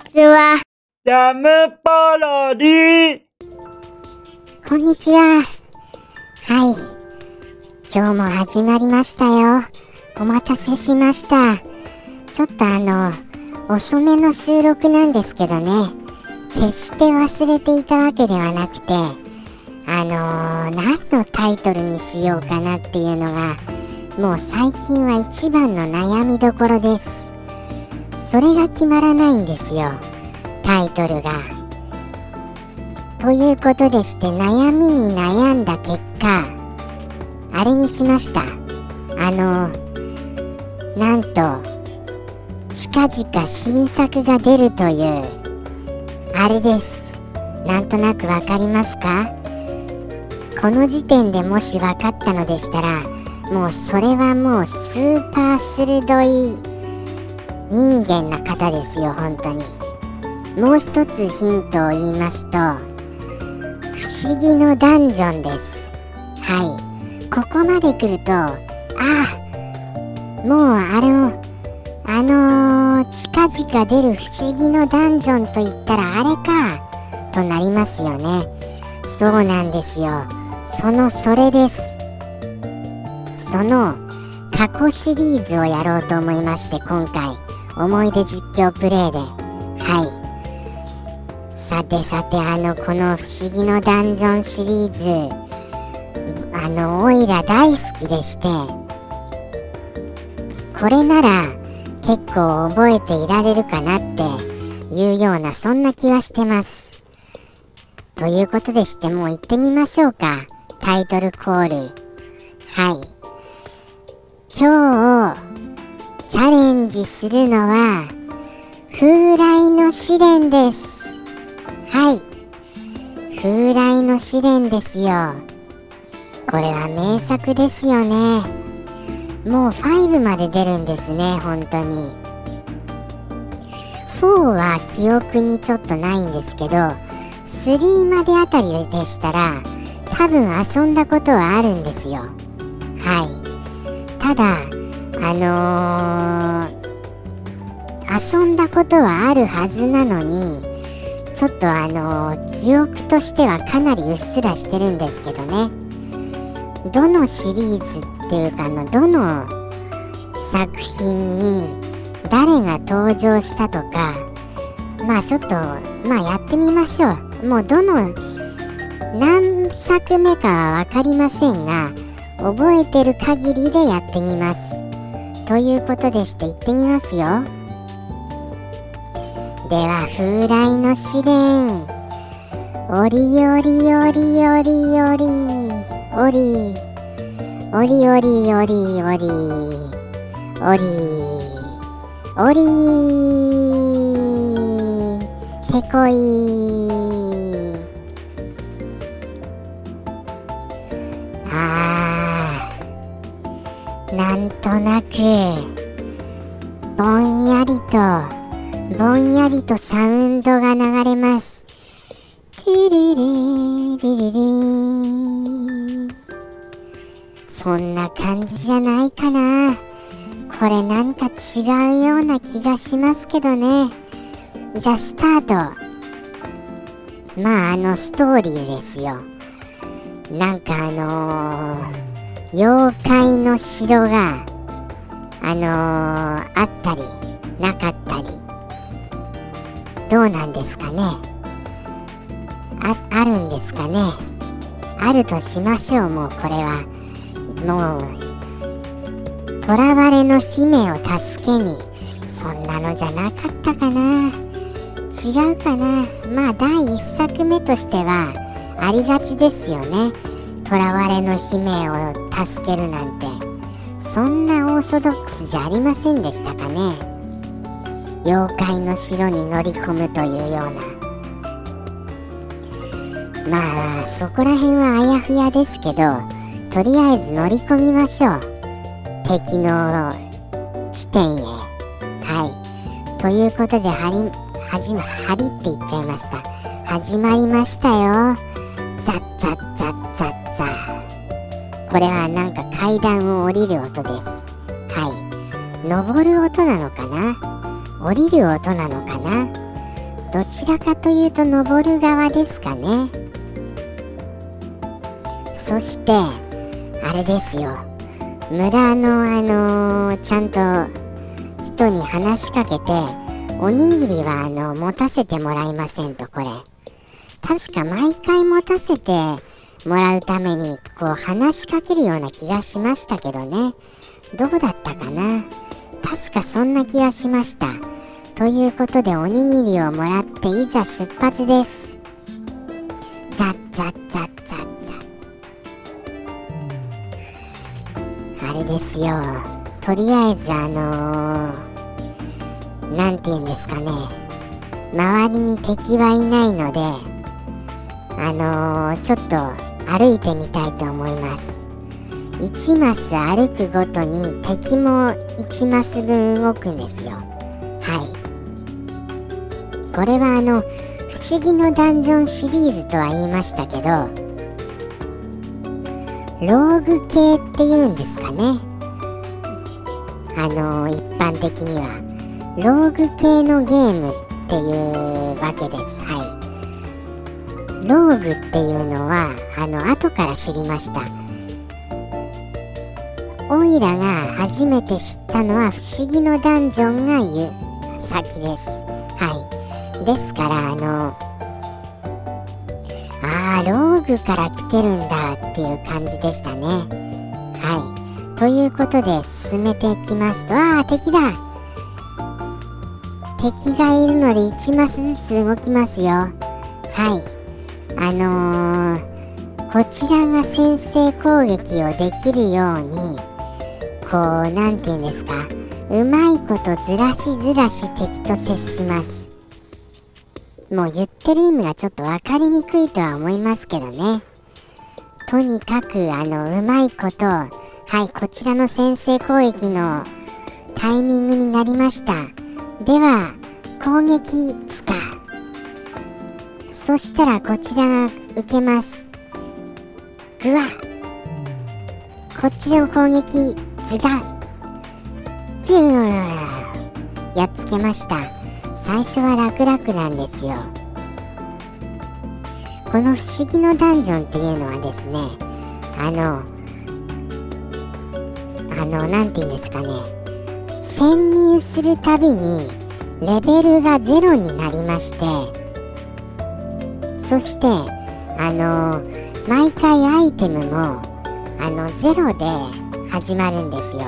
ちは。ジャムパロディこんにちは。はい。今日も始まりましたよ。お待たせしました。ちょっとあの、遅めの収録なんですけどね。決して忘れていたわけではなくて、あのー、何のタイトルにしようかなっていうのが、もう最近は一番の悩みどころです。それが決まらないんですよ。タイトルが。ということでして悩みに悩んだ結果あれにしましたあのなんと近々新作が出るというあれですなんとなくわかりますか？この時点でもし分かったのでしたらもうそれはもうスーパー鋭い人間な方ですよ本当に。もう一つヒントを言いますと不思議のダンジョンです。はい。ここまで来るとあもうあれをあのー、近々出る不思議のダンジョンと言ったらあれかとなりますよね。そうなんですよ。そのそれです。その過去シリーズをやろうと思いまして今回。思い出実況プレイで。はい。さてさてあのこの「不思議のダンジョン」シリーズ。あのオイラ大好きでして。これなら結構覚えていられるかなっていうようなそんな気はしてます。ということでしてもう行ってみましょうか。タイトルコール。はい。今日チャレンジするのは風来の試練です。はい。風来の試練ですよ。これは名作ですよね。もう5まで出るんですね本当に。4は記憶にちょっとないんですけど3まであたりでしたら多分遊んだことはあるんですよ。はい。ただあのー、遊んだことはあるはずなのにちょっとあの記憶としてはかなりうっすらしてるんですけどね。どのシリーズっていうかあのどの作品に誰が登場したとかまあちょっとまあやってみましょう。もうどの何作目かは分かりませんが覚えてる限りでやってみます。ということでして行ってみますよ。では風来の試練。おりおりおりおりおりおりおりおりおりおり。おりおりてこい。なんとなくぼんやりとぼんやりとサウンドが流れます。ティリリリリリそんな感じじゃないかな。これなんか違うような気がしますけどね。じゃあスタート。まああのストーリーですよ。なんかあのー、妖怪の城があのー、あったりなかったりどうなんですかね。ああるんですかね。あるとしましょうもうこれは。もう囚われの姫を助けにそんなのじゃなかったかな。違うかな。まあ第1作目としてはありがちですよね。囚われの姫を助けるなんてそんなオーソドックスじゃありませんでしたかね。妖怪の城に乗り込むというような。まあそこら辺はあやふやですけどとりあえず乗り込みましょう。敵の地点へ。はい。ということではり始まはりって言っちゃいました。始まりましたよ。ザッザッザッザッ。これはなんか階段を降りる音です。はい。登る音なのかな？降りる音なのかな？どちらかというと登る側ですかね。そしてあれですよ。村のあのー、ちゃんと人に話しかけておにぎりはあの持たせてもらいませんとこれ。確か毎回持たせてもらうためにこう話しかけるような気がしましたけどね。どうだったかな？確かそんな気がしました。ということでおにぎりをもらっていざ出発です。ザッザッザッザッザッ。あれですよ。とりあえずあのー、なんて言うんですかね。周りに敵はいないのであのー、ちょっと歩いてみたいと思います。1マス歩くごとに敵も1マス分動くんですよ。はい。これはあの不思議のダンジョンシリーズとは言いましたけどローグ系っていうんですかね。あの一般的には。ローグ系のゲームっていうわけです。ローグっていうのはあの後から知りました。オイラが初めて知ったのは不思議のダンジョンが言う。先です。はい。ですからあのああローグから来てるんだっていう感じでしたね。はい。ということで進めていきますとああ敵だ。敵がいるので1マスずつ動きますよ。はい。あのー、こちらが先制攻撃をできるようにこう何て言うんですかうまいことずらしずらし敵と接します。もう言ってる意味がちょっと分かりにくいとは思いますけどね。とにかくあのうまいことはいこちらの先制攻撃のタイミングになりました。では攻撃使うそしたらこちらが受けます。ぐわ。こっちの攻撃ズガピューやっつけました。最初は楽々なんですよ。この不思議のダンジョンっていうのはですねあのあの何て言うんですかね。潜入するたびにレベルがゼロになりましてそしてあの毎回アイテムもあのゼロで始まるんですよ。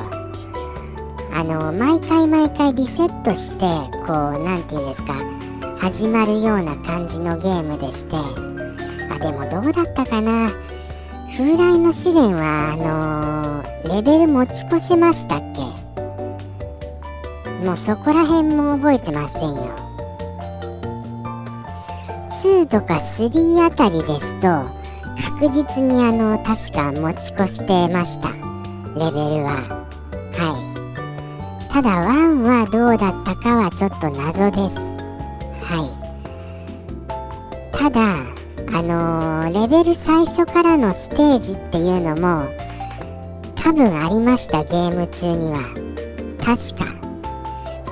あの毎回毎回リセットしてこう何て言うんですか始まるような感じのゲームでして。あでもどうだったかな。風来の試練はあの、レベル持ち越しましたっけ？もうそこら辺も覚えてませんよ。2とか3あたりですと確実にあの確か持ち越してました。レベルは。はい。ただ1はどうだったかはちょっと謎です。はい。ただあのー、レベル最初からのステージっていうのも多分ありましたゲーム中には。確か。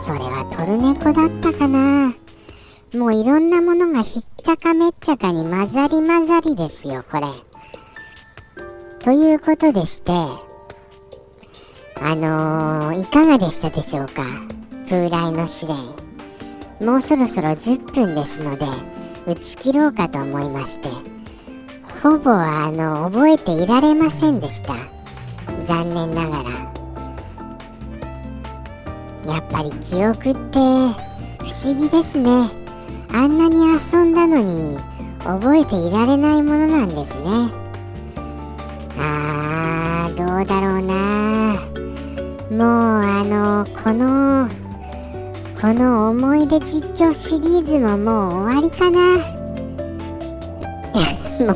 それはトルネコだったかな。もういろんなものがひっちゃかめっちゃかに混ざり混ざりですよ、これ。ということでして、あのー、いかがでしたでしょうか？風来の試練。もうそろそろ10分ですので、打ち切ろうかと思いまして、ほぼあの、覚えていられませんでした。残念ながら。やっぱり記憶って不思議ですね。あんなに遊んだのに覚えていられないものなんですね。あーどうだろうな。もうあのこのこの思い出実況シリーズももう終わりかな。も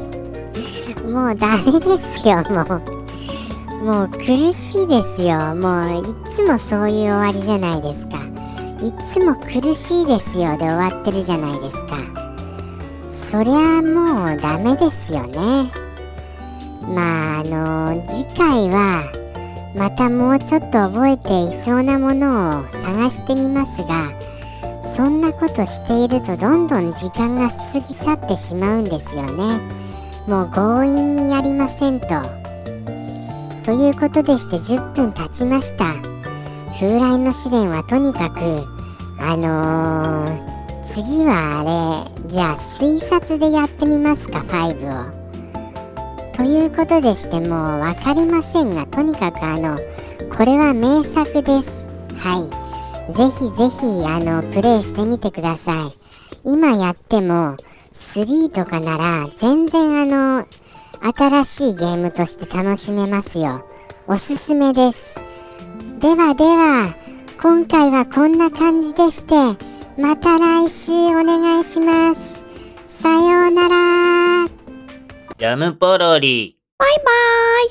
うもうダメですよもう。もう苦しいですよもう。いつもそういう終わりじゃないですか。いつも苦しいですよで終わってるじゃないですか。そりゃもうダメですよね。まああの次回はまたもうちょっと覚えていそうなものを探してみますがそんなことしているとどんどん時間が過ぎ去ってしまうんですよね。もう強引にやりませんと。ということでして10分経ちました。風来の試練はとにかくあのー、次はあれじゃあ推察でやってみますか5を。ということでしてもう分かりませんがとにかくあのこれは名作です。はい。ぜひぜひあのプレイしてみてください。今やっても3とかなら全然あの新しいゲームとして楽しめますよ。おすすめです。ではでは今回はこんな感じでしてまた来週お願いします。さようなら。ジャムポロリ。バイバーイ